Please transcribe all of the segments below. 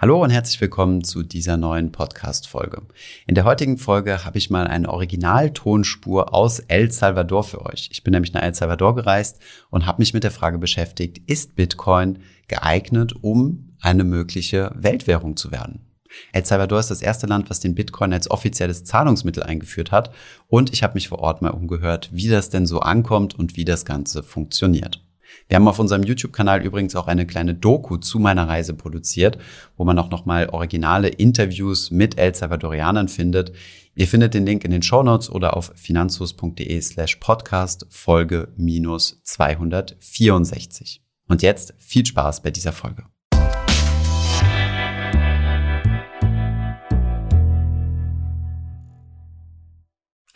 Hallo und herzlich willkommen zu dieser neuen Podcast-Folge. In der heutigen Folge habe ich mal eine Originaltonspur aus El Salvador für euch. Ich bin nämlich nach El Salvador gereist und habe mich mit der Frage beschäftigt, ist Bitcoin geeignet, um eine mögliche Weltwährung zu werden? El Salvador ist das erste Land, was den Bitcoin als offizielles Zahlungsmittel eingeführt hat und ich habe mich vor Ort mal umgehört, wie das denn so ankommt und wie das Ganze funktioniert. Wir haben auf unserem YouTube-Kanal übrigens auch eine kleine Doku zu meiner Reise produziert, wo man auch nochmal originale Interviews mit El Salvadorianern findet. Ihr findet den Link in den Show Notes oder auf finanzus.de slash podcast Folge minus 264. Und jetzt viel Spaß bei dieser Folge.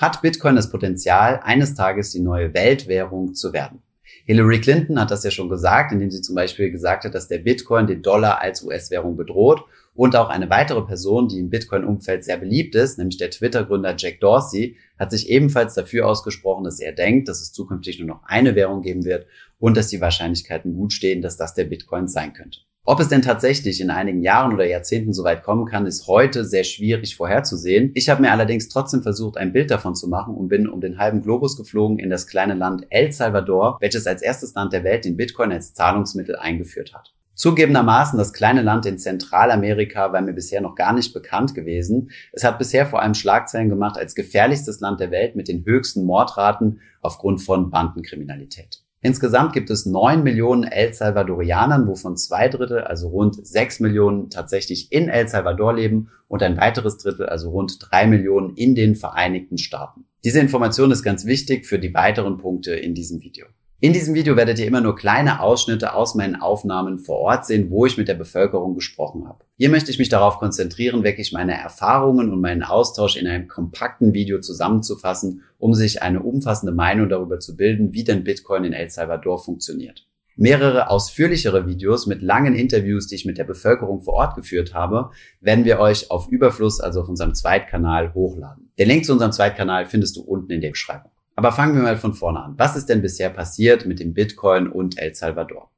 Hat Bitcoin das Potenzial, eines Tages die neue Weltwährung zu werden? Hillary Clinton hat das ja schon gesagt, indem sie zum Beispiel gesagt hat, dass der Bitcoin den Dollar als US-Währung bedroht. Und auch eine weitere Person, die im Bitcoin-Umfeld sehr beliebt ist, nämlich der Twitter-Gründer Jack Dorsey, hat sich ebenfalls dafür ausgesprochen, dass er denkt, dass es zukünftig nur noch eine Währung geben wird und dass die Wahrscheinlichkeiten gut stehen, dass das der Bitcoin sein könnte. Ob es denn tatsächlich in einigen Jahren oder Jahrzehnten so weit kommen kann, ist heute sehr schwierig vorherzusehen. Ich habe mir allerdings trotzdem versucht, ein Bild davon zu machen und bin um den halben Globus geflogen in das kleine Land El Salvador, welches als erstes Land der Welt den Bitcoin als Zahlungsmittel eingeführt hat. Zugegebenermaßen, das kleine Land in Zentralamerika war mir bisher noch gar nicht bekannt gewesen. Es hat bisher vor allem Schlagzeilen gemacht als gefährlichstes Land der Welt mit den höchsten Mordraten aufgrund von Bandenkriminalität. Insgesamt gibt es neun Millionen El Salvadorianern, wovon zwei Drittel, also rund sechs Millionen, tatsächlich in El Salvador leben und ein weiteres Drittel, also rund drei Millionen, in den Vereinigten Staaten. Diese Information ist ganz wichtig für die weiteren Punkte in diesem Video. In diesem Video werdet ihr immer nur kleine Ausschnitte aus meinen Aufnahmen vor Ort sehen, wo ich mit der Bevölkerung gesprochen habe. Hier möchte ich mich darauf konzentrieren, wirklich meine Erfahrungen und meinen Austausch in einem kompakten Video zusammenzufassen, um sich eine umfassende Meinung darüber zu bilden, wie denn Bitcoin in El Salvador funktioniert. Mehrere ausführlichere Videos mit langen Interviews, die ich mit der Bevölkerung vor Ort geführt habe, werden wir euch auf Überfluss, also auf unserem Zweitkanal, hochladen. Den Link zu unserem Zweitkanal findest du unten in der Beschreibung. Aber fangen wir mal von vorne an. Was ist denn bisher passiert mit dem Bitcoin und El Salvador?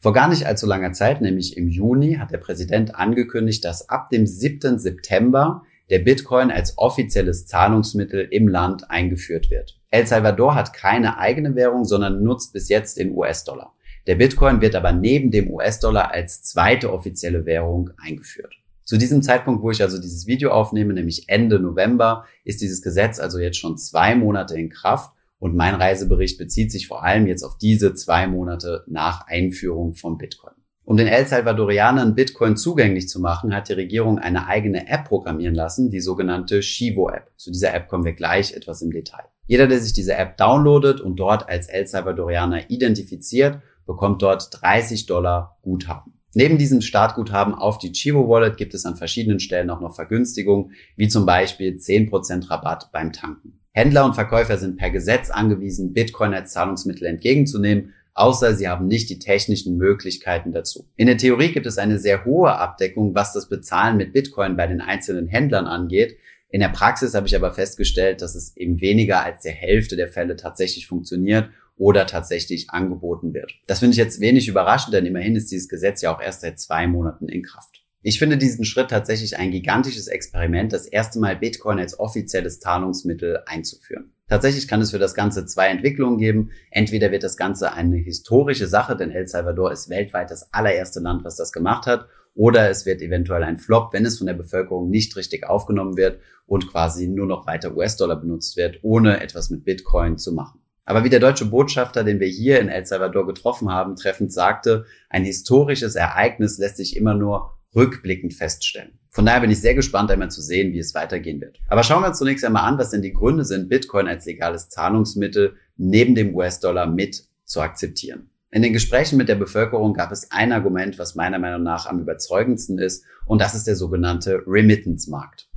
Vor gar nicht allzu langer Zeit, nämlich im Juni, hat der Präsident angekündigt, dass ab dem 7. September der Bitcoin als offizielles Zahlungsmittel im Land eingeführt wird. El Salvador hat keine eigene Währung, sondern nutzt bis jetzt den US-Dollar. Der Bitcoin wird aber neben dem US-Dollar als zweite offizielle Währung eingeführt. Zu diesem Zeitpunkt, wo ich also dieses Video aufnehme, nämlich Ende November, ist dieses Gesetz also jetzt schon zwei Monate in Kraft und mein Reisebericht bezieht sich vor allem jetzt auf diese zwei Monate nach Einführung von Bitcoin. Um den El Salvadorianern Bitcoin zugänglich zu machen, hat die Regierung eine eigene App programmieren lassen, die sogenannte Shivo App. Zu dieser App kommen wir gleich etwas im Detail. Jeder, der sich diese App downloadet und dort als El Salvadorianer identifiziert, bekommt dort 30 Dollar Guthaben. Neben diesem Startguthaben auf die Chivo Wallet gibt es an verschiedenen Stellen auch noch Vergünstigungen, wie zum Beispiel 10% Rabatt beim Tanken. Händler und Verkäufer sind per Gesetz angewiesen, Bitcoin als Zahlungsmittel entgegenzunehmen, außer sie haben nicht die technischen Möglichkeiten dazu. In der Theorie gibt es eine sehr hohe Abdeckung, was das Bezahlen mit Bitcoin bei den einzelnen Händlern angeht. In der Praxis habe ich aber festgestellt, dass es eben weniger als der Hälfte der Fälle tatsächlich funktioniert oder tatsächlich angeboten wird. Das finde ich jetzt wenig überraschend, denn immerhin ist dieses Gesetz ja auch erst seit zwei Monaten in Kraft. Ich finde diesen Schritt tatsächlich ein gigantisches Experiment, das erste Mal Bitcoin als offizielles Zahlungsmittel einzuführen. Tatsächlich kann es für das Ganze zwei Entwicklungen geben. Entweder wird das Ganze eine historische Sache, denn El Salvador ist weltweit das allererste Land, was das gemacht hat, oder es wird eventuell ein Flop, wenn es von der Bevölkerung nicht richtig aufgenommen wird und quasi nur noch weiter US-Dollar benutzt wird, ohne etwas mit Bitcoin zu machen. Aber wie der deutsche Botschafter, den wir hier in El Salvador getroffen haben, treffend sagte, ein historisches Ereignis lässt sich immer nur rückblickend feststellen. Von daher bin ich sehr gespannt, einmal zu sehen, wie es weitergehen wird. Aber schauen wir uns zunächst einmal an, was denn die Gründe sind, Bitcoin als legales Zahlungsmittel neben dem US-Dollar mit zu akzeptieren. In den Gesprächen mit der Bevölkerung gab es ein Argument, was meiner Meinung nach am überzeugendsten ist, und das ist der sogenannte Remittance-Markt.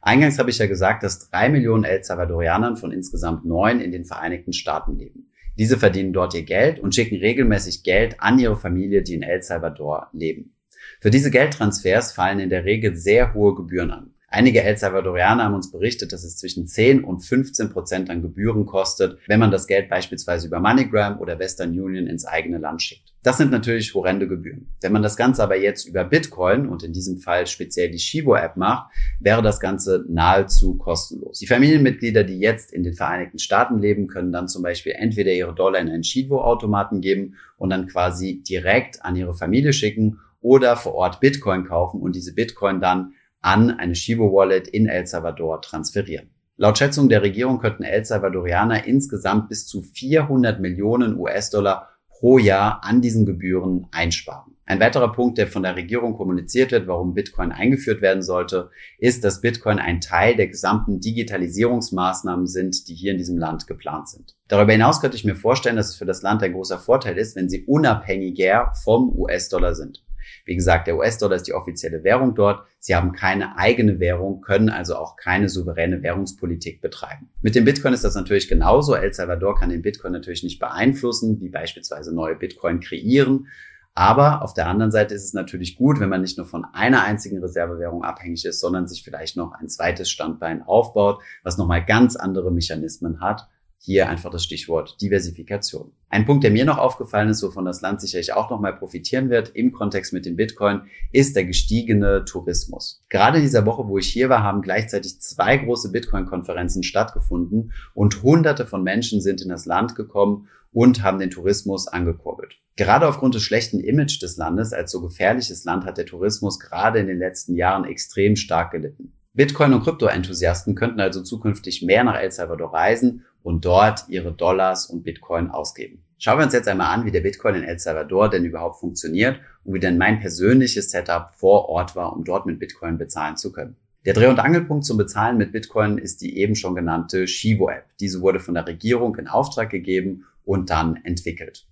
Eingangs habe ich ja gesagt, dass drei Millionen El Salvadorianern von insgesamt neun in den Vereinigten Staaten leben. Diese verdienen dort ihr Geld und schicken regelmäßig Geld an ihre Familie, die in El Salvador leben. Für diese Geldtransfers fallen in der Regel sehr hohe Gebühren an. Einige El Salvadorianer haben uns berichtet, dass es zwischen 10 und 15 Prozent an Gebühren kostet, wenn man das Geld beispielsweise über MoneyGram oder Western Union ins eigene Land schickt. Das sind natürlich horrende Gebühren. Wenn man das Ganze aber jetzt über Bitcoin und in diesem Fall speziell die Shivo-App macht, wäre das Ganze nahezu kostenlos. Die Familienmitglieder, die jetzt in den Vereinigten Staaten leben, können dann zum Beispiel entweder ihre Dollar in einen Shivo-Automaten geben und dann quasi direkt an ihre Familie schicken oder vor Ort Bitcoin kaufen und diese Bitcoin dann an eine Shivo-Wallet in El Salvador transferieren. Laut Schätzung der Regierung könnten El Salvadorianer insgesamt bis zu 400 Millionen US-Dollar pro Jahr an diesen Gebühren einsparen. Ein weiterer Punkt, der von der Regierung kommuniziert wird, warum Bitcoin eingeführt werden sollte, ist, dass Bitcoin ein Teil der gesamten Digitalisierungsmaßnahmen sind, die hier in diesem Land geplant sind. Darüber hinaus könnte ich mir vorstellen, dass es für das Land ein großer Vorteil ist, wenn sie unabhängiger vom US-Dollar sind. Wie gesagt, der US-Dollar ist die offizielle Währung dort. Sie haben keine eigene Währung, können also auch keine souveräne Währungspolitik betreiben. Mit dem Bitcoin ist das natürlich genauso. El Salvador kann den Bitcoin natürlich nicht beeinflussen, wie beispielsweise neue Bitcoin kreieren. Aber auf der anderen Seite ist es natürlich gut, wenn man nicht nur von einer einzigen Reservewährung abhängig ist, sondern sich vielleicht noch ein zweites Standbein aufbaut, was nochmal ganz andere Mechanismen hat hier einfach das Stichwort Diversifikation. Ein Punkt, der mir noch aufgefallen ist, wovon das Land sicherlich auch nochmal profitieren wird im Kontext mit dem Bitcoin, ist der gestiegene Tourismus. Gerade in dieser Woche, wo ich hier war, haben gleichzeitig zwei große Bitcoin-Konferenzen stattgefunden und hunderte von Menschen sind in das Land gekommen und haben den Tourismus angekurbelt. Gerade aufgrund des schlechten Image des Landes als so gefährliches Land hat der Tourismus gerade in den letzten Jahren extrem stark gelitten. Bitcoin- und Krypto-Enthusiasten könnten also zukünftig mehr nach El Salvador reisen und dort ihre Dollars und Bitcoin ausgeben. Schauen wir uns jetzt einmal an, wie der Bitcoin in El Salvador denn überhaupt funktioniert und wie denn mein persönliches Setup vor Ort war, um dort mit Bitcoin bezahlen zu können. Der Dreh- und Angelpunkt zum Bezahlen mit Bitcoin ist die eben schon genannte Shivo-App. Diese wurde von der Regierung in Auftrag gegeben und dann entwickelt.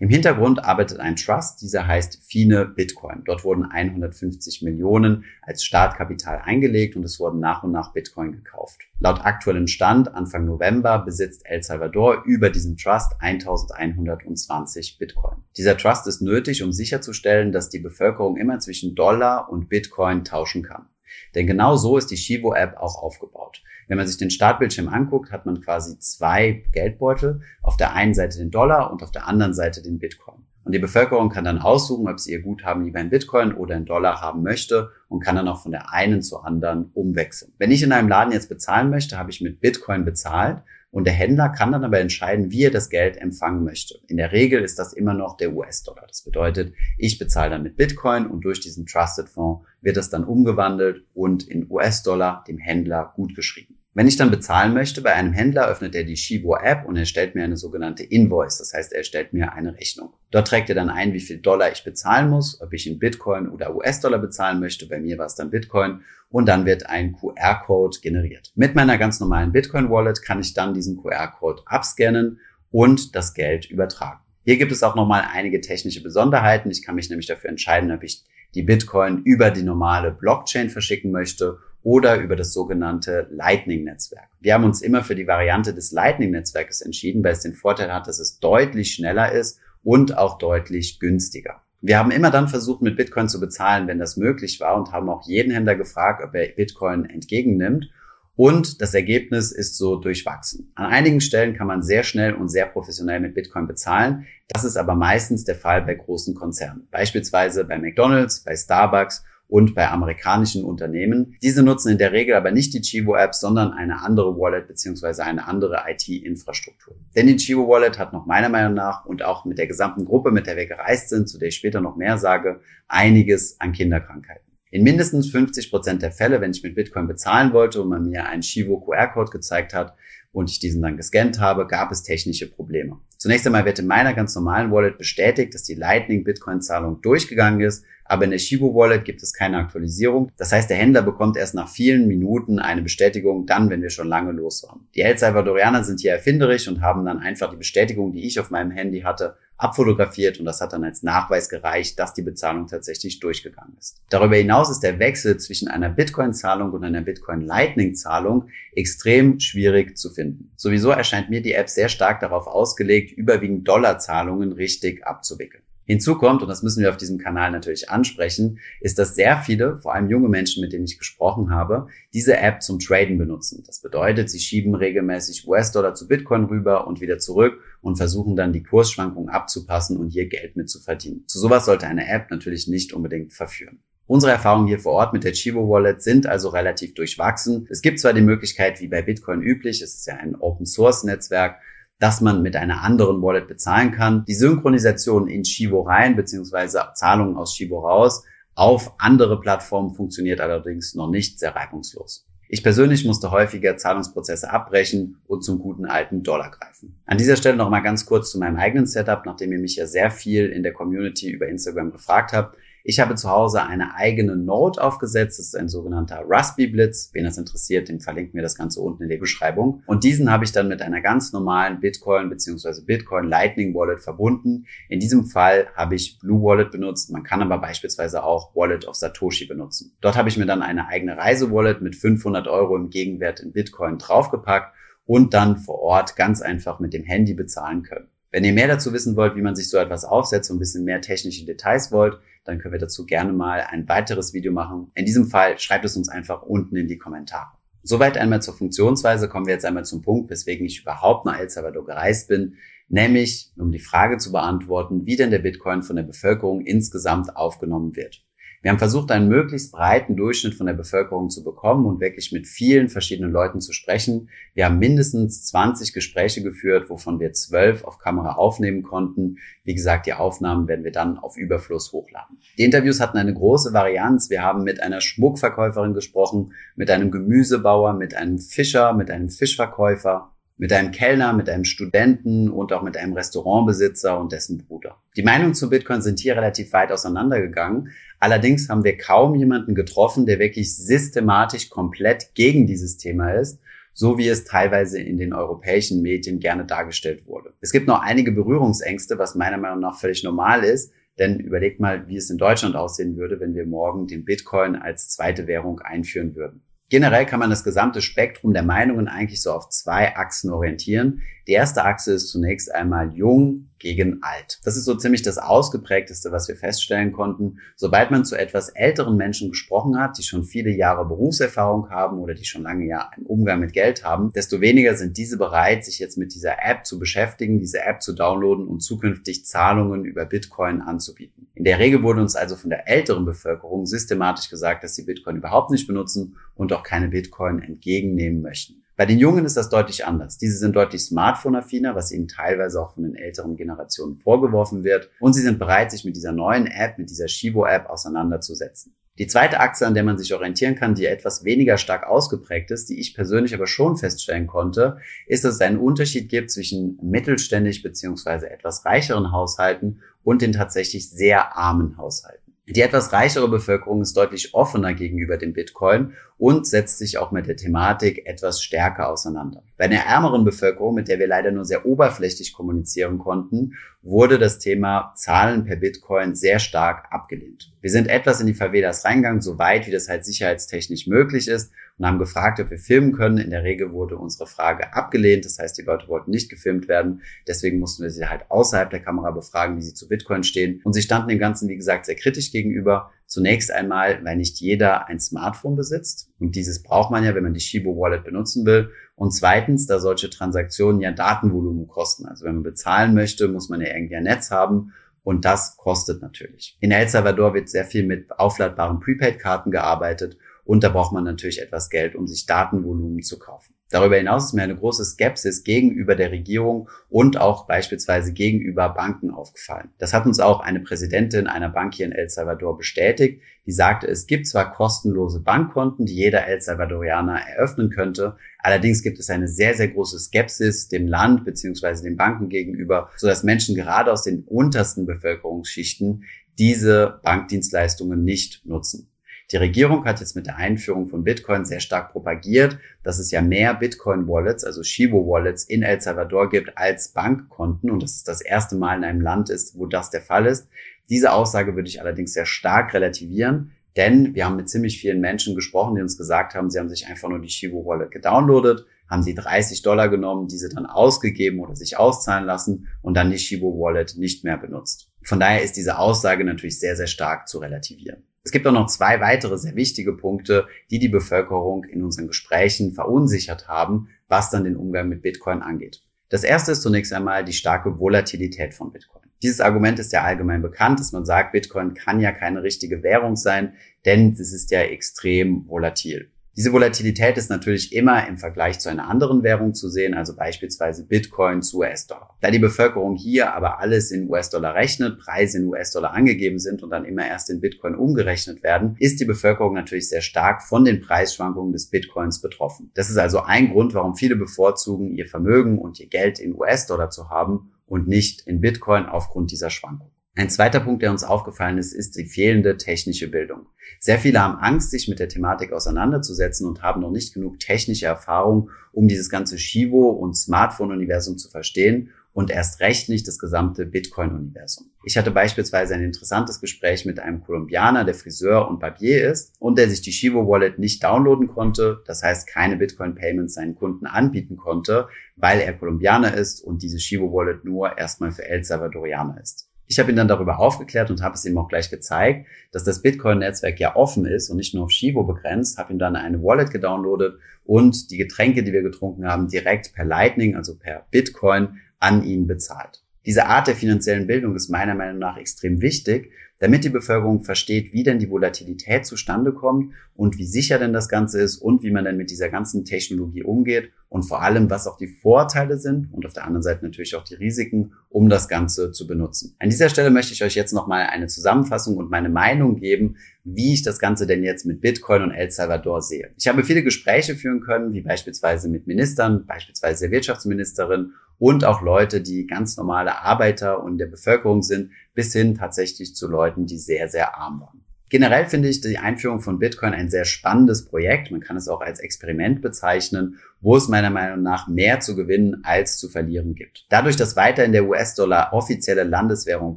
Im Hintergrund arbeitet ein Trust, dieser heißt Fine Bitcoin. Dort wurden 150 Millionen als Startkapital eingelegt und es wurden nach und nach Bitcoin gekauft. Laut aktuellem Stand, Anfang November, besitzt El Salvador über diesen Trust 1120 Bitcoin. Dieser Trust ist nötig, um sicherzustellen, dass die Bevölkerung immer zwischen Dollar und Bitcoin tauschen kann. Denn genau so ist die Shivo-App auch aufgebaut. Wenn man sich den Startbildschirm anguckt, hat man quasi zwei Geldbeutel. Auf der einen Seite den Dollar und auf der anderen Seite den Bitcoin. Und die Bevölkerung kann dann aussuchen, ob sie ihr Guthaben lieber in Bitcoin oder in Dollar haben möchte und kann dann auch von der einen zur anderen umwechseln. Wenn ich in einem Laden jetzt bezahlen möchte, habe ich mit Bitcoin bezahlt und der Händler kann dann aber entscheiden, wie er das Geld empfangen möchte. In der Regel ist das immer noch der US-Dollar. Das bedeutet, ich bezahle dann mit Bitcoin und durch diesen Trusted Fonds wird das dann umgewandelt und in US-Dollar dem Händler gutgeschrieben. Wenn ich dann bezahlen möchte bei einem Händler, öffnet er die Shibo App und er stellt mir eine sogenannte Invoice. Das heißt, er stellt mir eine Rechnung. Dort trägt er dann ein, wie viel Dollar ich bezahlen muss, ob ich in Bitcoin oder US-Dollar bezahlen möchte. Bei mir war es dann Bitcoin. Und dann wird ein QR-Code generiert. Mit meiner ganz normalen Bitcoin-Wallet kann ich dann diesen QR-Code abscannen und das Geld übertragen. Hier gibt es auch nochmal einige technische Besonderheiten. Ich kann mich nämlich dafür entscheiden, ob ich die Bitcoin über die normale Blockchain verschicken möchte oder über das sogenannte Lightning-Netzwerk. Wir haben uns immer für die Variante des Lightning-Netzwerkes entschieden, weil es den Vorteil hat, dass es deutlich schneller ist und auch deutlich günstiger. Wir haben immer dann versucht, mit Bitcoin zu bezahlen, wenn das möglich war und haben auch jeden Händler gefragt, ob er Bitcoin entgegennimmt. Und das Ergebnis ist so durchwachsen. An einigen Stellen kann man sehr schnell und sehr professionell mit Bitcoin bezahlen. Das ist aber meistens der Fall bei großen Konzernen. Beispielsweise bei McDonald's, bei Starbucks und bei amerikanischen Unternehmen. Diese nutzen in der Regel aber nicht die Chivo App, sondern eine andere Wallet beziehungsweise eine andere IT-Infrastruktur. Denn die Chivo Wallet hat noch meiner Meinung nach und auch mit der gesamten Gruppe, mit der wir gereist sind, zu der ich später noch mehr sage, einiges an Kinderkrankheiten. In mindestens 50 Prozent der Fälle, wenn ich mit Bitcoin bezahlen wollte und man mir einen Chivo QR-Code gezeigt hat und ich diesen dann gescannt habe, gab es technische Probleme. Zunächst einmal wird in meiner ganz normalen Wallet bestätigt, dass die Lightning Bitcoin Zahlung durchgegangen ist aber in der Shibo Wallet gibt es keine Aktualisierung. Das heißt, der Händler bekommt erst nach vielen Minuten eine Bestätigung, dann, wenn wir schon lange los waren. Die El Salvadorianer sind hier erfinderisch und haben dann einfach die Bestätigung, die ich auf meinem Handy hatte, abfotografiert und das hat dann als Nachweis gereicht, dass die Bezahlung tatsächlich durchgegangen ist. Darüber hinaus ist der Wechsel zwischen einer Bitcoin-Zahlung und einer Bitcoin-Lightning-Zahlung extrem schwierig zu finden. Sowieso erscheint mir die App sehr stark darauf ausgelegt, überwiegend Dollarzahlungen richtig abzuwickeln. Hinzu kommt, und das müssen wir auf diesem Kanal natürlich ansprechen, ist, dass sehr viele, vor allem junge Menschen, mit denen ich gesprochen habe, diese App zum Traden benutzen. Das bedeutet, sie schieben regelmäßig US-Dollar zu Bitcoin rüber und wieder zurück und versuchen dann die Kursschwankungen abzupassen und hier Geld mit zu verdienen. Zu sowas sollte eine App natürlich nicht unbedingt verführen. Unsere Erfahrungen hier vor Ort mit der Chivo Wallet sind also relativ durchwachsen. Es gibt zwar die Möglichkeit, wie bei Bitcoin üblich, es ist ja ein Open Source Netzwerk, dass man mit einer anderen Wallet bezahlen kann. Die Synchronisation in Shivo rein beziehungsweise Zahlungen aus Shivo raus auf andere Plattformen funktioniert allerdings noch nicht sehr reibungslos. Ich persönlich musste häufiger Zahlungsprozesse abbrechen und zum guten alten Dollar greifen. An dieser Stelle noch mal ganz kurz zu meinem eigenen Setup, nachdem ihr mich ja sehr viel in der Community über Instagram gefragt habt. Ich habe zu Hause eine eigene Node aufgesetzt. Das ist ein sogenannter Raspberry Blitz. Wen das interessiert, den verlinken wir das Ganze unten in der Beschreibung. Und diesen habe ich dann mit einer ganz normalen Bitcoin bzw. Bitcoin Lightning Wallet verbunden. In diesem Fall habe ich Blue Wallet benutzt. Man kann aber beispielsweise auch Wallet of Satoshi benutzen. Dort habe ich mir dann eine eigene Reise-Wallet mit 500 Euro im Gegenwert in Bitcoin draufgepackt und dann vor Ort ganz einfach mit dem Handy bezahlen können. Wenn ihr mehr dazu wissen wollt, wie man sich so etwas aufsetzt und ein bisschen mehr technische Details wollt, dann können wir dazu gerne mal ein weiteres Video machen. In diesem Fall schreibt es uns einfach unten in die Kommentare. Soweit einmal zur Funktionsweise kommen wir jetzt einmal zum Punkt, weswegen ich überhaupt nach El Salvador gereist bin, nämlich um die Frage zu beantworten, wie denn der Bitcoin von der Bevölkerung insgesamt aufgenommen wird. Wir haben versucht, einen möglichst breiten Durchschnitt von der Bevölkerung zu bekommen und wirklich mit vielen verschiedenen Leuten zu sprechen. Wir haben mindestens 20 Gespräche geführt, wovon wir zwölf auf Kamera aufnehmen konnten. Wie gesagt, die Aufnahmen werden wir dann auf Überfluss hochladen. Die Interviews hatten eine große Varianz. Wir haben mit einer Schmuckverkäuferin gesprochen, mit einem Gemüsebauer, mit einem Fischer, mit einem Fischverkäufer, mit einem Kellner, mit einem Studenten und auch mit einem Restaurantbesitzer und dessen Bruder. Die Meinungen zu Bitcoin sind hier relativ weit auseinandergegangen. Allerdings haben wir kaum jemanden getroffen, der wirklich systematisch komplett gegen dieses Thema ist, so wie es teilweise in den europäischen Medien gerne dargestellt wurde. Es gibt noch einige Berührungsängste, was meiner Meinung nach völlig normal ist, denn überlegt mal, wie es in Deutschland aussehen würde, wenn wir morgen den Bitcoin als zweite Währung einführen würden. Generell kann man das gesamte Spektrum der Meinungen eigentlich so auf zwei Achsen orientieren. Die erste Achse ist zunächst einmal jung gegen alt. Das ist so ziemlich das ausgeprägteste, was wir feststellen konnten. Sobald man zu etwas älteren Menschen gesprochen hat, die schon viele Jahre Berufserfahrung haben oder die schon lange ja einen Umgang mit Geld haben, desto weniger sind diese bereit, sich jetzt mit dieser App zu beschäftigen, diese App zu downloaden und zukünftig Zahlungen über Bitcoin anzubieten. In der Regel wurde uns also von der älteren Bevölkerung systematisch gesagt, dass sie Bitcoin überhaupt nicht benutzen und auch keine Bitcoin entgegennehmen möchten. Bei den Jungen ist das deutlich anders. Diese sind deutlich smartphone-affiner, was ihnen teilweise auch von den älteren Generationen vorgeworfen wird. Und sie sind bereit, sich mit dieser neuen App, mit dieser Shibo-App auseinanderzusetzen. Die zweite Achse, an der man sich orientieren kann, die etwas weniger stark ausgeprägt ist, die ich persönlich aber schon feststellen konnte, ist, dass es einen Unterschied gibt zwischen mittelständisch beziehungsweise etwas reicheren Haushalten und den tatsächlich sehr armen Haushalten. Die etwas reichere Bevölkerung ist deutlich offener gegenüber dem Bitcoin und setzt sich auch mit der Thematik etwas stärker auseinander. Bei der ärmeren Bevölkerung, mit der wir leider nur sehr oberflächlich kommunizieren konnten, wurde das Thema Zahlen per Bitcoin sehr stark abgelehnt. Wir sind etwas in die Favelas reingegangen, so weit wie das halt sicherheitstechnisch möglich ist und haben gefragt, ob wir filmen können. In der Regel wurde unsere Frage abgelehnt. Das heißt, die Leute wollten nicht gefilmt werden. Deswegen mussten wir sie halt außerhalb der Kamera befragen, wie sie zu Bitcoin stehen. Und sie standen dem Ganzen, wie gesagt, sehr kritisch gegenüber. Zunächst einmal, weil nicht jeder ein Smartphone besitzt. Und dieses braucht man ja, wenn man die Shibo Wallet benutzen will. Und zweitens, da solche Transaktionen ja Datenvolumen kosten. Also wenn man bezahlen möchte, muss man ja irgendwie ein Netz haben. Und das kostet natürlich. In El Salvador wird sehr viel mit aufladbaren Prepaid-Karten gearbeitet. Und da braucht man natürlich etwas Geld, um sich Datenvolumen zu kaufen. Darüber hinaus ist mir eine große Skepsis gegenüber der Regierung und auch beispielsweise gegenüber Banken aufgefallen. Das hat uns auch eine Präsidentin einer Bank hier in El Salvador bestätigt, die sagte, es gibt zwar kostenlose Bankkonten, die jeder El Salvadorianer eröffnen könnte, allerdings gibt es eine sehr, sehr große Skepsis dem Land beziehungsweise den Banken gegenüber, sodass Menschen gerade aus den untersten Bevölkerungsschichten diese Bankdienstleistungen nicht nutzen. Die Regierung hat jetzt mit der Einführung von Bitcoin sehr stark propagiert, dass es ja mehr Bitcoin-Wallets, also Shibo-Wallets in El Salvador gibt als Bankkonten und dass es das erste Mal in einem Land ist, wo das der Fall ist. Diese Aussage würde ich allerdings sehr stark relativieren, denn wir haben mit ziemlich vielen Menschen gesprochen, die uns gesagt haben, sie haben sich einfach nur die Shibo Wallet gedownloadet, haben sie 30 Dollar genommen, diese dann ausgegeben oder sich auszahlen lassen und dann die Shibo Wallet nicht mehr benutzt. Von daher ist diese Aussage natürlich sehr, sehr stark zu relativieren. Es gibt auch noch zwei weitere sehr wichtige Punkte, die die Bevölkerung in unseren Gesprächen verunsichert haben, was dann den Umgang mit Bitcoin angeht. Das erste ist zunächst einmal die starke Volatilität von Bitcoin. Dieses Argument ist ja allgemein bekannt, dass man sagt, Bitcoin kann ja keine richtige Währung sein, denn es ist ja extrem volatil. Diese Volatilität ist natürlich immer im Vergleich zu einer anderen Währung zu sehen, also beispielsweise Bitcoin zu US-Dollar. Da die Bevölkerung hier aber alles in US-Dollar rechnet, Preise in US-Dollar angegeben sind und dann immer erst in Bitcoin umgerechnet werden, ist die Bevölkerung natürlich sehr stark von den Preisschwankungen des Bitcoins betroffen. Das ist also ein Grund, warum viele bevorzugen, ihr Vermögen und ihr Geld in US-Dollar zu haben und nicht in Bitcoin aufgrund dieser Schwankung. Ein zweiter Punkt, der uns aufgefallen ist, ist die fehlende technische Bildung. Sehr viele haben Angst, sich mit der Thematik auseinanderzusetzen und haben noch nicht genug technische Erfahrung, um dieses ganze Shivo- und Smartphone-Universum zu verstehen und erst recht nicht das gesamte Bitcoin-Universum. Ich hatte beispielsweise ein interessantes Gespräch mit einem Kolumbianer, der Friseur und Barbier ist und der sich die Shivo Wallet nicht downloaden konnte, das heißt keine Bitcoin-Payments seinen Kunden anbieten konnte, weil er Kolumbianer ist und diese Shivo Wallet nur erstmal für El Salvadorianer ist. Ich habe ihn dann darüber aufgeklärt und habe es ihm auch gleich gezeigt, dass das Bitcoin-Netzwerk ja offen ist und nicht nur auf Shivo begrenzt. Habe ihm dann eine Wallet gedownloadet und die Getränke, die wir getrunken haben, direkt per Lightning, also per Bitcoin, an ihn bezahlt. Diese Art der finanziellen Bildung ist meiner Meinung nach extrem wichtig, damit die Bevölkerung versteht, wie denn die Volatilität zustande kommt und wie sicher denn das Ganze ist und wie man dann mit dieser ganzen Technologie umgeht und vor allem, was auch die Vorteile sind und auf der anderen Seite natürlich auch die Risiken, um das Ganze zu benutzen. An dieser Stelle möchte ich euch jetzt nochmal eine Zusammenfassung und meine Meinung geben, wie ich das Ganze denn jetzt mit Bitcoin und El Salvador sehe. Ich habe viele Gespräche führen können, wie beispielsweise mit Ministern, beispielsweise der Wirtschaftsministerin und auch Leute, die ganz normale Arbeiter und der Bevölkerung sind, bis hin tatsächlich zu Leuten, die sehr, sehr arm waren. Generell finde ich die Einführung von Bitcoin ein sehr spannendes Projekt. Man kann es auch als Experiment bezeichnen, wo es meiner Meinung nach mehr zu gewinnen als zu verlieren gibt. Dadurch, dass weiterhin der US-Dollar offizielle Landeswährung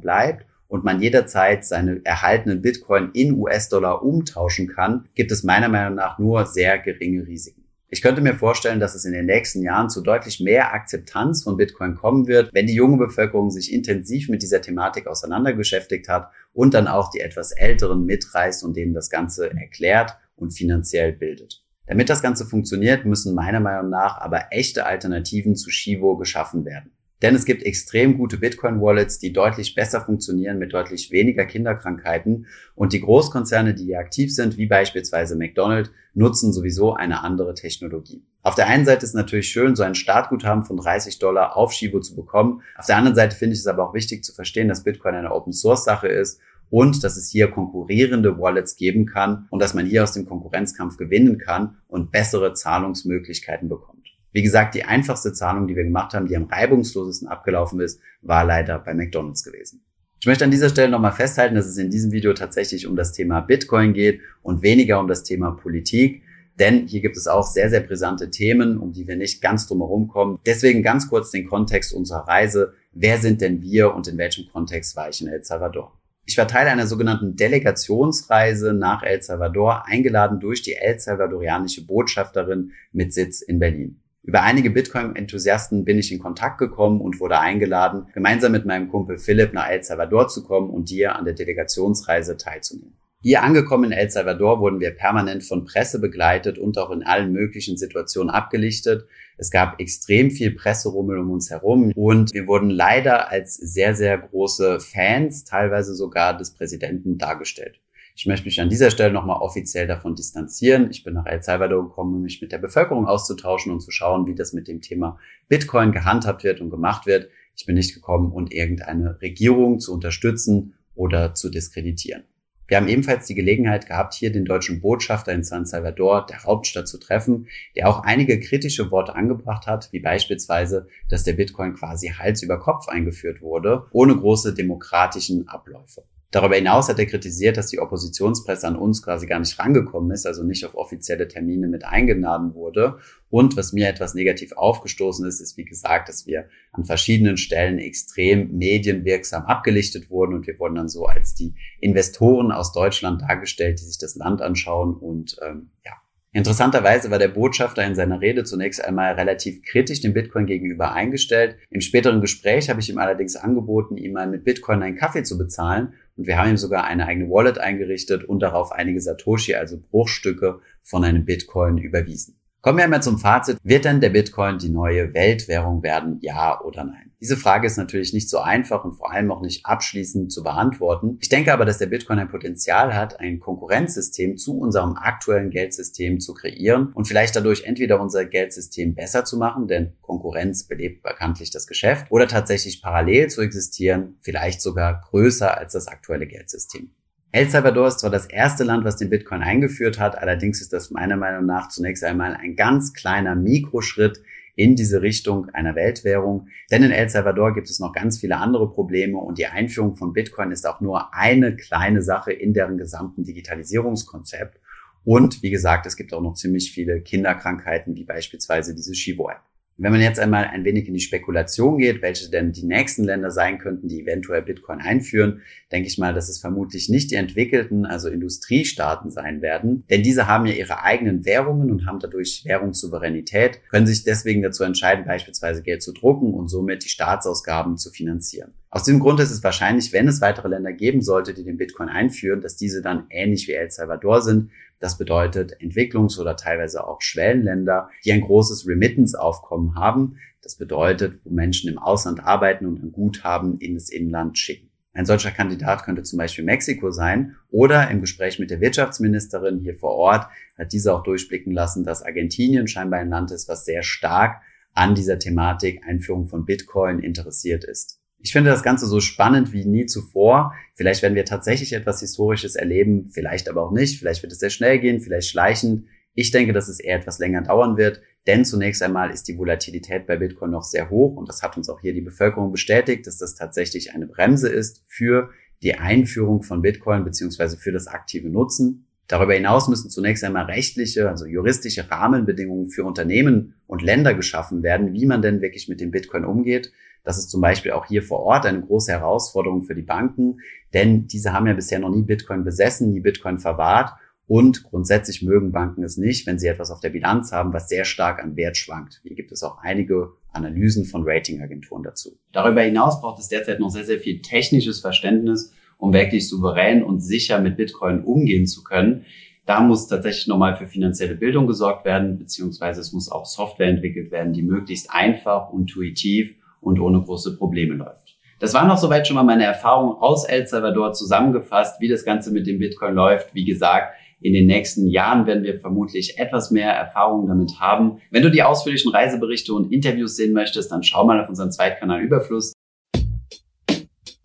bleibt und man jederzeit seine erhaltenen Bitcoin in US-Dollar umtauschen kann, gibt es meiner Meinung nach nur sehr geringe Risiken. Ich könnte mir vorstellen, dass es in den nächsten Jahren zu deutlich mehr Akzeptanz von Bitcoin kommen wird, wenn die junge Bevölkerung sich intensiv mit dieser Thematik auseinandergeschäftigt hat und dann auch die etwas Älteren mitreißt und denen das Ganze erklärt und finanziell bildet. Damit das Ganze funktioniert, müssen meiner Meinung nach aber echte Alternativen zu Shivo geschaffen werden. Denn es gibt extrem gute Bitcoin-Wallets, die deutlich besser funktionieren mit deutlich weniger Kinderkrankheiten. Und die Großkonzerne, die hier aktiv sind, wie beispielsweise McDonald's, nutzen sowieso eine andere Technologie. Auf der einen Seite ist natürlich schön, so ein Startguthaben von 30 Dollar auf Shibo zu bekommen. Auf der anderen Seite finde ich es aber auch wichtig zu verstehen, dass Bitcoin eine Open-Source-Sache ist und dass es hier konkurrierende Wallets geben kann und dass man hier aus dem Konkurrenzkampf gewinnen kann und bessere Zahlungsmöglichkeiten bekommt. Wie gesagt, die einfachste Zahlung, die wir gemacht haben, die am reibungslosesten abgelaufen ist, war leider bei McDonald's gewesen. Ich möchte an dieser Stelle nochmal festhalten, dass es in diesem Video tatsächlich um das Thema Bitcoin geht und weniger um das Thema Politik. Denn hier gibt es auch sehr, sehr brisante Themen, um die wir nicht ganz drumherum kommen. Deswegen ganz kurz den Kontext unserer Reise. Wer sind denn wir und in welchem Kontext war ich in El Salvador? Ich war Teil einer sogenannten Delegationsreise nach El Salvador, eingeladen durch die El Salvadorianische Botschafterin mit Sitz in Berlin. Über einige Bitcoin-Enthusiasten bin ich in Kontakt gekommen und wurde eingeladen, gemeinsam mit meinem Kumpel Philipp nach El Salvador zu kommen und dir an der Delegationsreise teilzunehmen. Hier angekommen in El Salvador wurden wir permanent von Presse begleitet und auch in allen möglichen Situationen abgelichtet. Es gab extrem viel Presserummel um uns herum und wir wurden leider als sehr, sehr große Fans, teilweise sogar des Präsidenten dargestellt. Ich möchte mich an dieser Stelle nochmal offiziell davon distanzieren. Ich bin nach El Salvador gekommen, um mich mit der Bevölkerung auszutauschen und zu schauen, wie das mit dem Thema Bitcoin gehandhabt wird und gemacht wird. Ich bin nicht gekommen, um irgendeine Regierung zu unterstützen oder zu diskreditieren. Wir haben ebenfalls die Gelegenheit gehabt, hier den deutschen Botschafter in San Salvador, der Hauptstadt, zu treffen, der auch einige kritische Worte angebracht hat, wie beispielsweise, dass der Bitcoin quasi Hals über Kopf eingeführt wurde, ohne große demokratischen Abläufe. Darüber hinaus hat er kritisiert, dass die Oppositionspresse an uns quasi gar nicht rangekommen ist, also nicht auf offizielle Termine mit eingeladen wurde. Und was mir etwas negativ aufgestoßen ist, ist wie gesagt, dass wir an verschiedenen Stellen extrem medienwirksam abgelichtet wurden und wir wurden dann so als die Investoren aus Deutschland dargestellt, die sich das Land anschauen und ähm, ja, Interessanterweise war der Botschafter in seiner Rede zunächst einmal relativ kritisch dem Bitcoin gegenüber eingestellt. Im späteren Gespräch habe ich ihm allerdings angeboten, ihm mal mit Bitcoin einen Kaffee zu bezahlen und wir haben ihm sogar eine eigene Wallet eingerichtet und darauf einige Satoshi, also Bruchstücke von einem Bitcoin überwiesen. Kommen wir einmal zum Fazit. Wird denn der Bitcoin die neue Weltwährung werden? Ja oder nein? Diese Frage ist natürlich nicht so einfach und vor allem auch nicht abschließend zu beantworten. Ich denke aber, dass der Bitcoin ein Potenzial hat, ein Konkurrenzsystem zu unserem aktuellen Geldsystem zu kreieren und vielleicht dadurch entweder unser Geldsystem besser zu machen, denn Konkurrenz belebt bekanntlich das Geschäft, oder tatsächlich parallel zu existieren, vielleicht sogar größer als das aktuelle Geldsystem. El Salvador ist zwar das erste Land, was den Bitcoin eingeführt hat, allerdings ist das meiner Meinung nach zunächst einmal ein ganz kleiner Mikroschritt in diese Richtung einer Weltwährung. Denn in El Salvador gibt es noch ganz viele andere Probleme und die Einführung von Bitcoin ist auch nur eine kleine Sache in deren gesamten Digitalisierungskonzept. Und wie gesagt, es gibt auch noch ziemlich viele Kinderkrankheiten, wie beispielsweise diese Shivo-App. Wenn man jetzt einmal ein wenig in die Spekulation geht, welche denn die nächsten Länder sein könnten, die eventuell Bitcoin einführen, denke ich mal, dass es vermutlich nicht die entwickelten, also Industriestaaten sein werden, denn diese haben ja ihre eigenen Währungen und haben dadurch Währungssouveränität, können sich deswegen dazu entscheiden, beispielsweise Geld zu drucken und somit die Staatsausgaben zu finanzieren. Aus diesem Grund ist es wahrscheinlich, wenn es weitere Länder geben sollte, die den Bitcoin einführen, dass diese dann ähnlich wie El Salvador sind, das bedeutet Entwicklungs- oder teilweise auch Schwellenländer, die ein großes Remittance-Aufkommen haben. Das bedeutet, wo Menschen im Ausland arbeiten und ein Guthaben in das Inland schicken. Ein solcher Kandidat könnte zum Beispiel Mexiko sein oder im Gespräch mit der Wirtschaftsministerin hier vor Ort hat diese auch durchblicken lassen, dass Argentinien scheinbar ein Land ist, was sehr stark an dieser Thematik Einführung von Bitcoin interessiert ist. Ich finde das Ganze so spannend wie nie zuvor. Vielleicht werden wir tatsächlich etwas Historisches erleben, vielleicht aber auch nicht. Vielleicht wird es sehr schnell gehen, vielleicht schleichend. Ich denke, dass es eher etwas länger dauern wird, denn zunächst einmal ist die Volatilität bei Bitcoin noch sehr hoch und das hat uns auch hier die Bevölkerung bestätigt, dass das tatsächlich eine Bremse ist für die Einführung von Bitcoin beziehungsweise für das aktive Nutzen. Darüber hinaus müssen zunächst einmal rechtliche, also juristische Rahmenbedingungen für Unternehmen und Länder geschaffen werden, wie man denn wirklich mit dem Bitcoin umgeht. Das ist zum Beispiel auch hier vor Ort eine große Herausforderung für die Banken, denn diese haben ja bisher noch nie Bitcoin besessen, nie Bitcoin verwahrt und grundsätzlich mögen Banken es nicht, wenn sie etwas auf der Bilanz haben, was sehr stark an Wert schwankt. Hier gibt es auch einige Analysen von Ratingagenturen dazu. Darüber hinaus braucht es derzeit noch sehr, sehr viel technisches Verständnis, um wirklich souverän und sicher mit Bitcoin umgehen zu können. Da muss tatsächlich nochmal für finanzielle Bildung gesorgt werden, beziehungsweise es muss auch Software entwickelt werden, die möglichst einfach, intuitiv und ohne große Probleme läuft. Das war noch soweit schon mal meine Erfahrung aus El Salvador zusammengefasst, wie das Ganze mit dem Bitcoin läuft. Wie gesagt, in den nächsten Jahren werden wir vermutlich etwas mehr Erfahrung damit haben. Wenn du die ausführlichen Reiseberichte und Interviews sehen möchtest, dann schau mal auf unseren Zweitkanal Überfluss.